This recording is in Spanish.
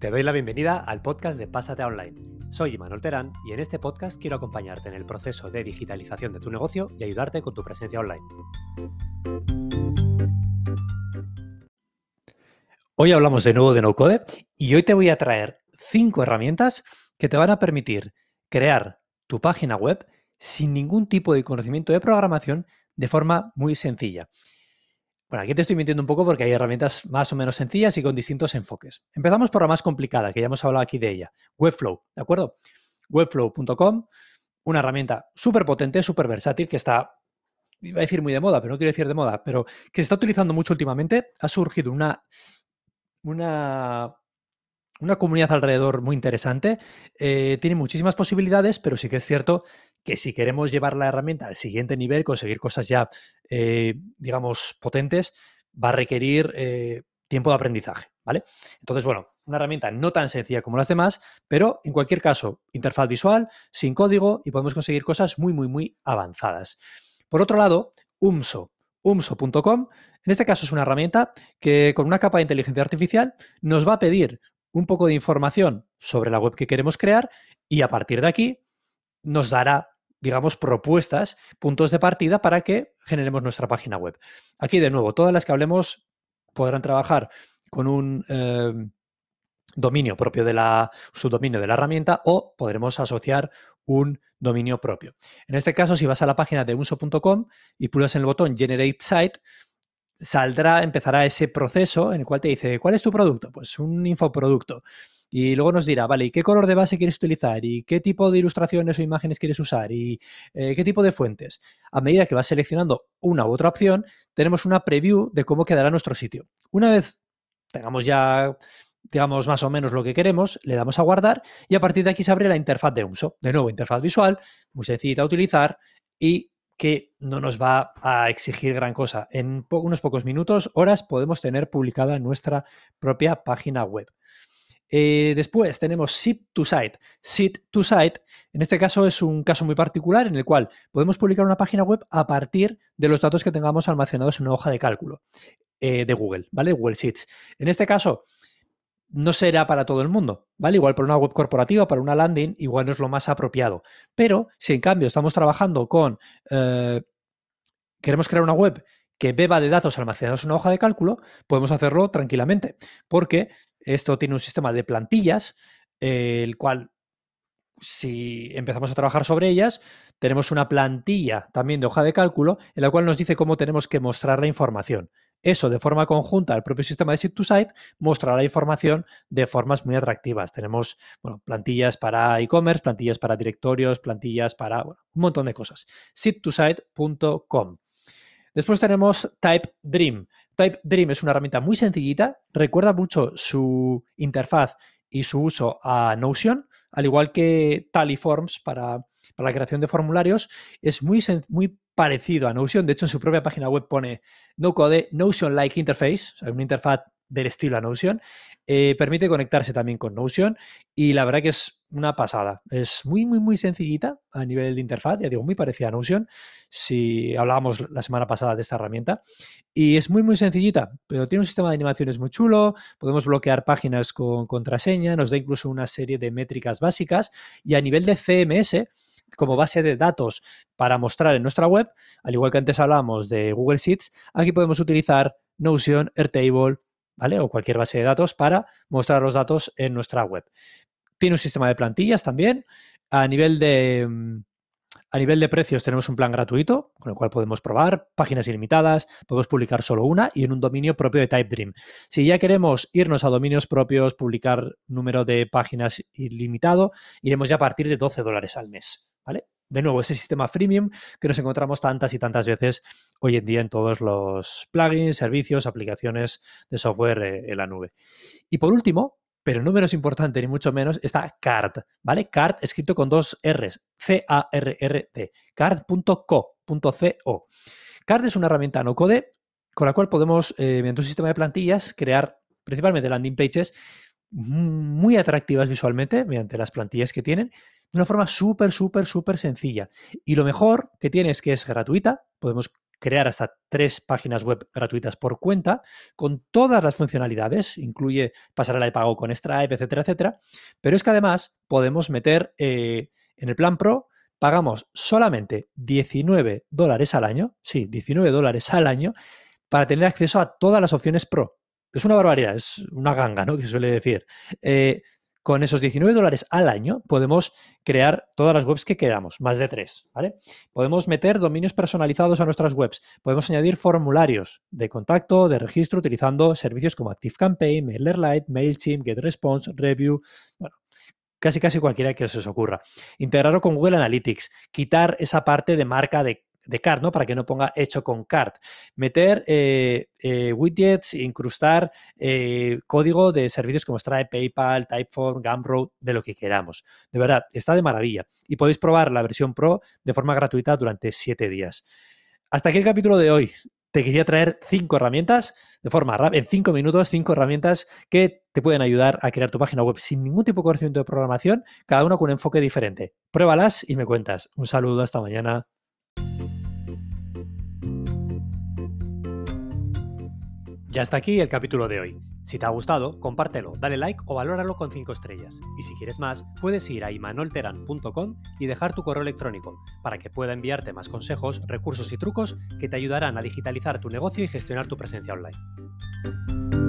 Te doy la bienvenida al podcast de Pásate Online. Soy Imanol Terán y en este podcast quiero acompañarte en el proceso de digitalización de tu negocio y ayudarte con tu presencia online. Hoy hablamos de nuevo de no code y hoy te voy a traer cinco herramientas que te van a permitir crear tu página web sin ningún tipo de conocimiento de programación de forma muy sencilla. Bueno, aquí te estoy mintiendo un poco porque hay herramientas más o menos sencillas y con distintos enfoques. Empezamos por la más complicada, que ya hemos hablado aquí de ella, Webflow, ¿de acuerdo? Webflow.com, una herramienta súper potente, súper versátil, que está, iba a decir muy de moda, pero no quiero decir de moda, pero que se está utilizando mucho últimamente. Ha surgido una, una una comunidad alrededor muy interesante. Eh, tiene muchísimas posibilidades, pero sí que es cierto que si queremos llevar la herramienta al siguiente nivel, conseguir cosas ya, eh, digamos, potentes, va a requerir eh, tiempo de aprendizaje, ¿vale? Entonces, bueno, una herramienta no tan sencilla como las demás, pero en cualquier caso, interfaz visual, sin código y podemos conseguir cosas muy, muy, muy avanzadas. Por otro lado, UMSO. UMSO.com, en este caso es una herramienta que con una capa de inteligencia artificial nos va a pedir un poco de información sobre la web que queremos crear y a partir de aquí nos dará, digamos, propuestas, puntos de partida para que generemos nuestra página web. Aquí, de nuevo, todas las que hablemos podrán trabajar con un eh, dominio propio de la subdominio de la herramienta o podremos asociar un dominio propio. En este caso, si vas a la página de uso.com y pulsas en el botón Generate Site, saldrá, empezará ese proceso en el cual te dice, ¿cuál es tu producto? Pues un infoproducto. Y luego nos dirá, vale, ¿y qué color de base quieres utilizar? ¿Y qué tipo de ilustraciones o imágenes quieres usar? ¿Y eh, qué tipo de fuentes? A medida que vas seleccionando una u otra opción, tenemos una preview de cómo quedará nuestro sitio. Una vez tengamos ya, digamos, más o menos lo que queremos, le damos a guardar y a partir de aquí se abre la interfaz de uso. De nuevo, interfaz visual, muy sencilla de utilizar y que no nos va a exigir gran cosa. En unos pocos minutos, horas, podemos tener publicada nuestra propia página web. Eh, después tenemos Sit to Site. Sit to Site, en este caso es un caso muy particular en el cual podemos publicar una página web a partir de los datos que tengamos almacenados en una hoja de cálculo eh, de Google, ¿vale? Google Sheets. En este caso, no será para todo el mundo, ¿vale? Igual para una web corporativa, para una landing, igual no es lo más apropiado. Pero si en cambio estamos trabajando con, eh, queremos crear una web que beba de datos almacenados en una hoja de cálculo, podemos hacerlo tranquilamente, porque esto tiene un sistema de plantillas, eh, el cual, si empezamos a trabajar sobre ellas, tenemos una plantilla también de hoja de cálculo, en la cual nos dice cómo tenemos que mostrar la información. Eso de forma conjunta, el propio sistema de Sit2Site mostrará la información de formas muy atractivas. Tenemos bueno, plantillas para e-commerce, plantillas para directorios, plantillas para un montón de cosas. Sit2Site.com. Después tenemos Type Dream. Type Dream es una herramienta muy sencillita, recuerda mucho su interfaz y su uso a Notion, al igual que Taliforms para, la creación de formularios, es muy, muy parecido a Notion. De hecho, en su propia página web pone no code Notion-like interface, o una interfaz del estilo a Notion. Eh, permite conectarse también con Notion y la verdad que es una pasada. Es muy, muy, muy sencillita a nivel de interfaz, ya digo, muy parecida a Notion, si hablábamos la semana pasada de esta herramienta. Y es muy, muy sencillita, pero tiene un sistema de animaciones muy chulo, podemos bloquear páginas con contraseña, nos da incluso una serie de métricas básicas y a nivel de CMS, como base de datos para mostrar en nuestra web, al igual que antes hablábamos de Google Sheets, aquí podemos utilizar Notion, Airtable, ¿vale? O cualquier base de datos para mostrar los datos en nuestra web. Tiene un sistema de plantillas también. A nivel de, mm, a nivel de precios tenemos un plan gratuito, con el cual podemos probar páginas ilimitadas, podemos publicar solo una y en un dominio propio de TypeDream. Si ya queremos irnos a dominios propios, publicar número de páginas ilimitado, iremos ya a partir de 12 dólares al mes. ¿vale? De nuevo, ese sistema freemium que nos encontramos tantas y tantas veces hoy en día en todos los plugins, servicios, aplicaciones de software eh, en la nube. Y por último, pero no menos importante ni mucho menos, está Card, ¿vale? Card escrito con dos R's, C-A-R-R-T, card.co.co. Card es una herramienta no code con la cual podemos, eh, mediante un sistema de plantillas, crear principalmente landing pages muy atractivas visualmente mediante las plantillas que tienen de una forma súper, súper, súper sencilla. Y lo mejor que tiene es que es gratuita, podemos crear hasta tres páginas web gratuitas por cuenta, con todas las funcionalidades, incluye pasarela de pago con Stripe, etcétera, etcétera. Pero es que además podemos meter eh, en el plan Pro, pagamos solamente 19 dólares al año, sí, 19 dólares al año, para tener acceso a todas las opciones Pro. Es una barbaridad, es una ganga, ¿no? Que suele decir. Eh, con esos 19 dólares al año podemos crear todas las webs que queramos, más de tres, ¿vale? Podemos meter dominios personalizados a nuestras webs, podemos añadir formularios de contacto, de registro, utilizando servicios como ActiveCampaign, MailerLite, MailChimp, GetResponse, Review, bueno, casi casi cualquiera que se os ocurra. Integrarlo con Google Analytics, quitar esa parte de marca de de cart, ¿no? Para que no ponga hecho con cart. Meter eh, eh, widgets, incrustar eh, código de servicios como Stripe, PayPal, Typeform, Gumroad, de lo que queramos. De verdad, está de maravilla. Y podéis probar la versión Pro de forma gratuita durante siete días. Hasta aquí el capítulo de hoy. Te quería traer cinco herramientas de forma rápida, en cinco minutos, cinco herramientas que te pueden ayudar a crear tu página web sin ningún tipo de conocimiento de programación, cada una con un enfoque diferente. Pruébalas y me cuentas. Un saludo, hasta mañana. Ya está aquí el capítulo de hoy. Si te ha gustado, compártelo, dale like o valóralo con 5 estrellas. Y si quieres más, puedes ir a imanolteran.com y dejar tu correo electrónico para que pueda enviarte más consejos, recursos y trucos que te ayudarán a digitalizar tu negocio y gestionar tu presencia online.